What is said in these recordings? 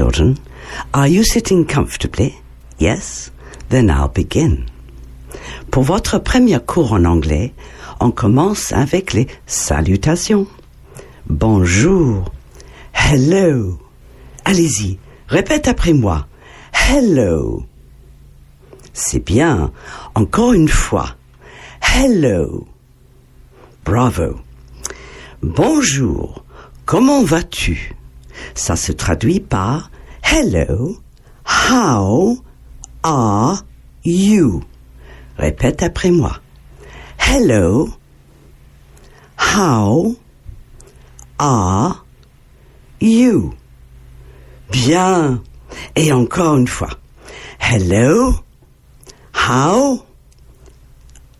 Children. Are you sitting comfortably? Yes? Then I'll begin. Pour votre premier cours en anglais, on commence avec les salutations. Bonjour. Hello. Allez-y, répète après moi. Hello. C'est bien. Encore une fois. Hello. Bravo. Bonjour. Comment vas-tu? Ça se traduit par Hello. How are you? Répète après moi. Hello. How are you? Bien. Et encore une fois. Hello. How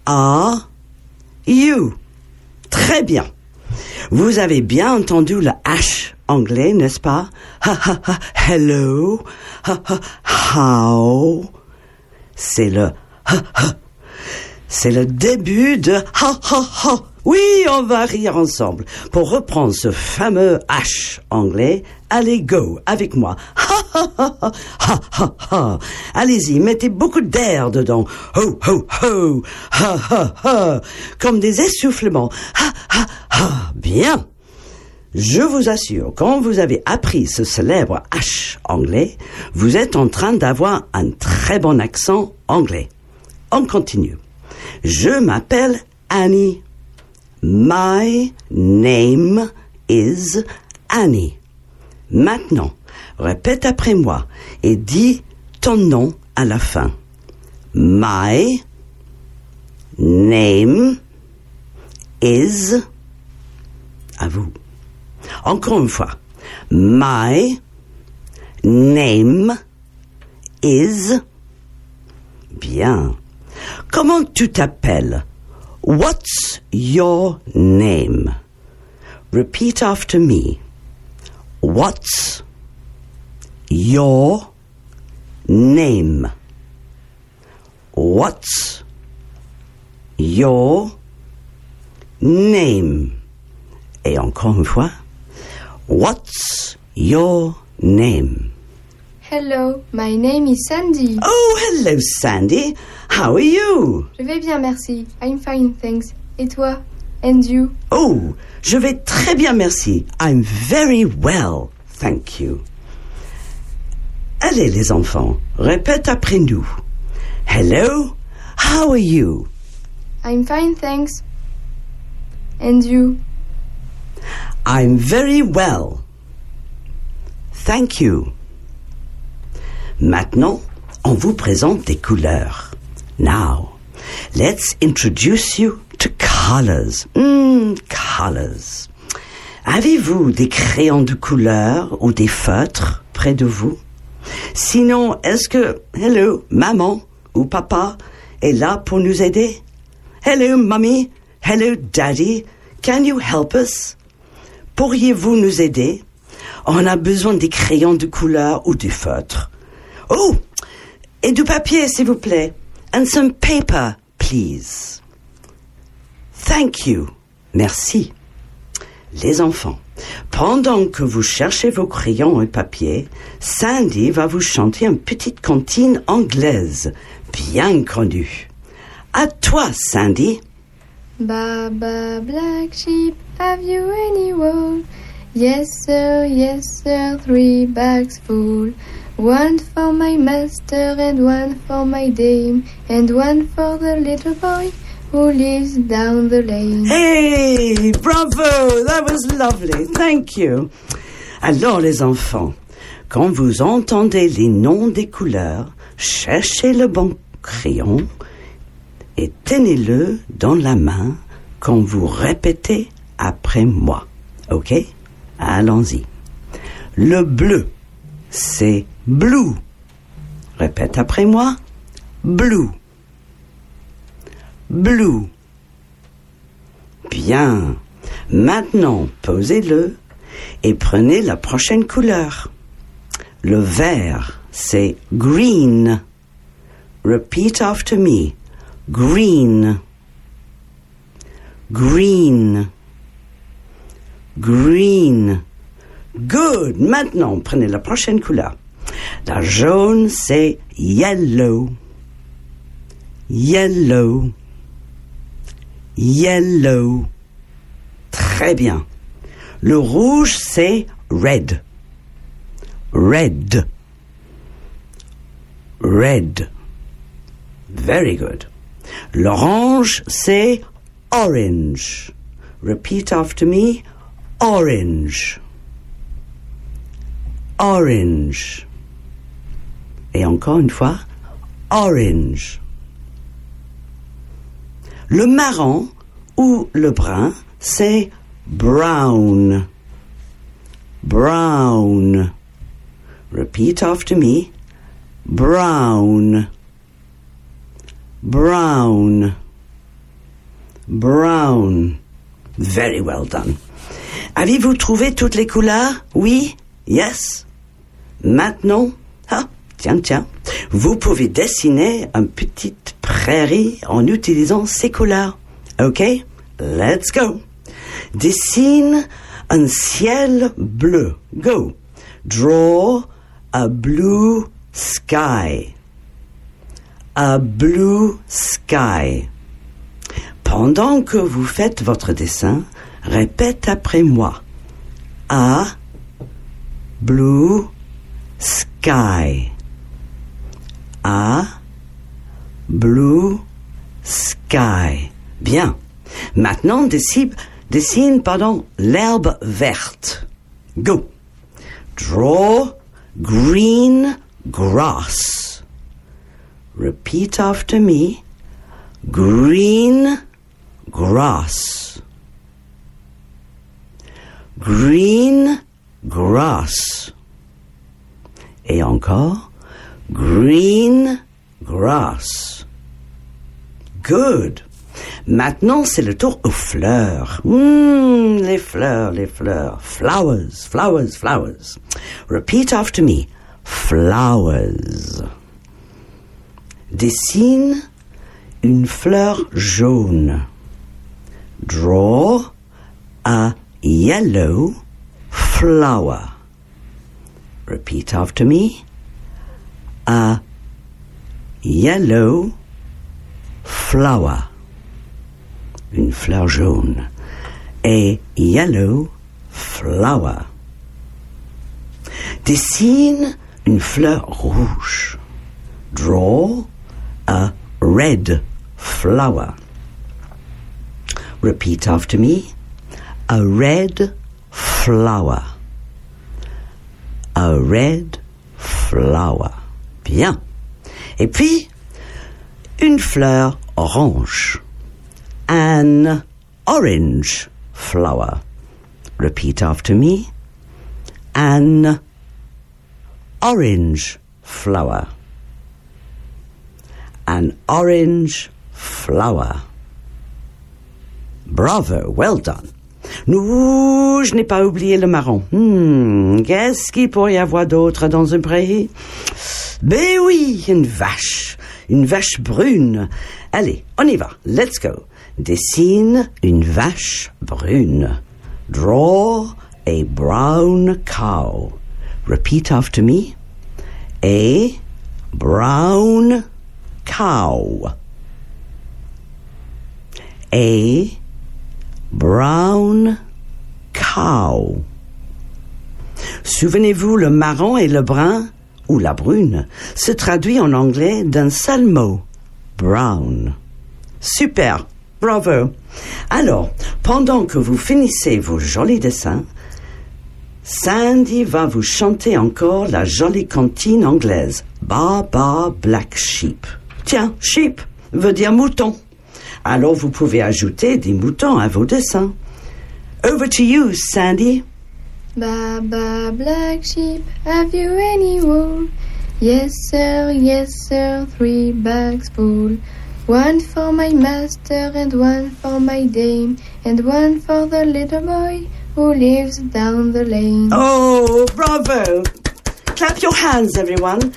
are you? Très bien. Vous avez bien entendu le H anglais, n'est-ce pas? Ha, ha, ha, hello. How? C'est le. C'est le début de ha, ha, ha. Oui, on va rire ensemble. Pour reprendre ce fameux H anglais, allez go avec moi. Ha ha ha ha ha ha. Allez-y, mettez beaucoup d'air dedans. Ha ha ha. Comme des essoufflements. Ha ha ha. Bien. Je vous assure, quand vous avez appris ce célèbre H anglais, vous êtes en train d'avoir un très bon accent anglais. On continue. Je m'appelle Annie. My name is Annie. Maintenant, répète après moi et dis ton nom à la fin. My name is à vous. Encore une fois. My name is bien. Comment tu t'appelles? What's your name? Repeat after me. What's your name? What's your name? Et encore une fois. What's your name? Hello, my name is Sandy. Oh, hello, Sandy. How are you? Je vais bien, merci. I'm fine, thanks. Et toi? And you? Oh, je vais très bien, merci. I'm very well, thank you. Allez, les enfants, répète après nous. Hello, how are you? I'm fine, thanks. And you? I'm very well. Thank you. Maintenant, on vous présente des couleurs. Now, let's introduce you to colors. Hmm, colors. Avez-vous des crayons de couleur ou des feutres près de vous? Sinon, est-ce que, hello, maman ou papa est là pour nous aider? Hello, mommy. Hello, daddy. Can you help us? Pourriez-vous nous aider? On a besoin des crayons de couleur ou des feutres. Oh! Et du papier, s'il vous plaît. And some paper, please. Thank you. Merci. Les enfants, pendant que vous cherchez vos crayons et papier, Sandy va vous chanter une petite cantine anglaise, bien connue. À toi, Sandy. Baba black sheep, have you any wool? Yes, sir, yes, sir, three bags full. One for my master and one for my dame, and one for the little boy who lives down the lane. Hey, bravo, that was lovely. Thank you. Alors, les enfants, quand vous entendez les noms des couleurs, cherchez le bon crayon et tenez-le dans la main quand vous répétez après moi. OK? Allons-y. Le bleu, c'est blue. Répète après moi. Blue. Blue. Bien. Maintenant, posez-le et prenez la prochaine couleur. Le vert, c'est green. Repeat after me. Green. Green. Green. Good. Maintenant, prenez la prochaine couleur. La jaune, c'est yellow. Yellow. Yellow. Très bien. Le rouge, c'est red. Red. Red. Very good. L'orange, c'est orange. Repeat after me. Orange. Orange. Et encore une fois, orange. Le marron ou le brun, c'est brown. Brown. Repeat after me. Brown. Brown. Brown. Very well done. Avez-vous trouvé toutes les couleurs? Oui? Yes? Maintenant, ah, tiens, tiens, vous pouvez dessiner une petite prairie en utilisant ces couleurs. OK? Let's go. Dessine un ciel bleu. Go. Draw a blue sky. A blue sky. Pendant que vous faites votre dessin, répète après moi. A blue sky. A blue sky. Bien. Maintenant, dessine, dessine pardon, l'herbe verte. Go. Draw green grass. Repeat after me. Green grass. Green grass. Et encore, green grass. Good. Maintenant, c'est le tour aux fleurs. Hmm, les fleurs, les fleurs. Flowers, flowers, flowers. Repeat after me. Flowers. Dessine une fleur jaune. Draw a yellow flower. Repeat after me. A yellow flower. Une fleur jaune. A yellow flower. Dessine une fleur rouge. Draw a red flower. Repeat after me. A red flower. A red flower. Bien. Et puis, une fleur orange. An orange flower. Repeat after me. An orange flower. An orange flower. Bravo, well done. Non, je n'ai pas oublié le marron. Hmm, qu'est-ce qu'il pourrait y avoir d'autre dans un prairie? Ben oui, une vache. Une vache brune. Allez, on y va. Let's go. Dessine une vache brune. Draw a brown cow. Repeat after me. A brown cow. A brown cow. Souvenez-vous, le marron et le brun, ou la brune, se traduit en anglais d'un seul mot, brown. Super, bravo. Alors, pendant que vous finissez vos jolis dessins, Sandy va vous chanter encore la jolie cantine anglaise, Ba Ba Black Sheep. Tiens, sheep veut dire mouton. Alors vous pouvez ajouter des moutons à vos dessins. Over to you, Sandy. Ba ba black sheep, have you any wool? Yes, sir, yes, sir, three bags full. One for my master, and one for my dame, and one for the little boy who lives down the lane. Oh, bravo! Clap your hands, everyone.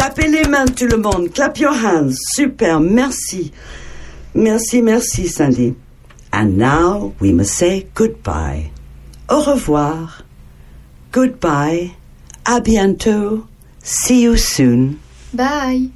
Tapez les mains, tout le monde. Clap your hands. Super, merci. Merci, merci, Sandy. And now we must say goodbye. Au revoir. Goodbye. À bientôt. See you soon. Bye.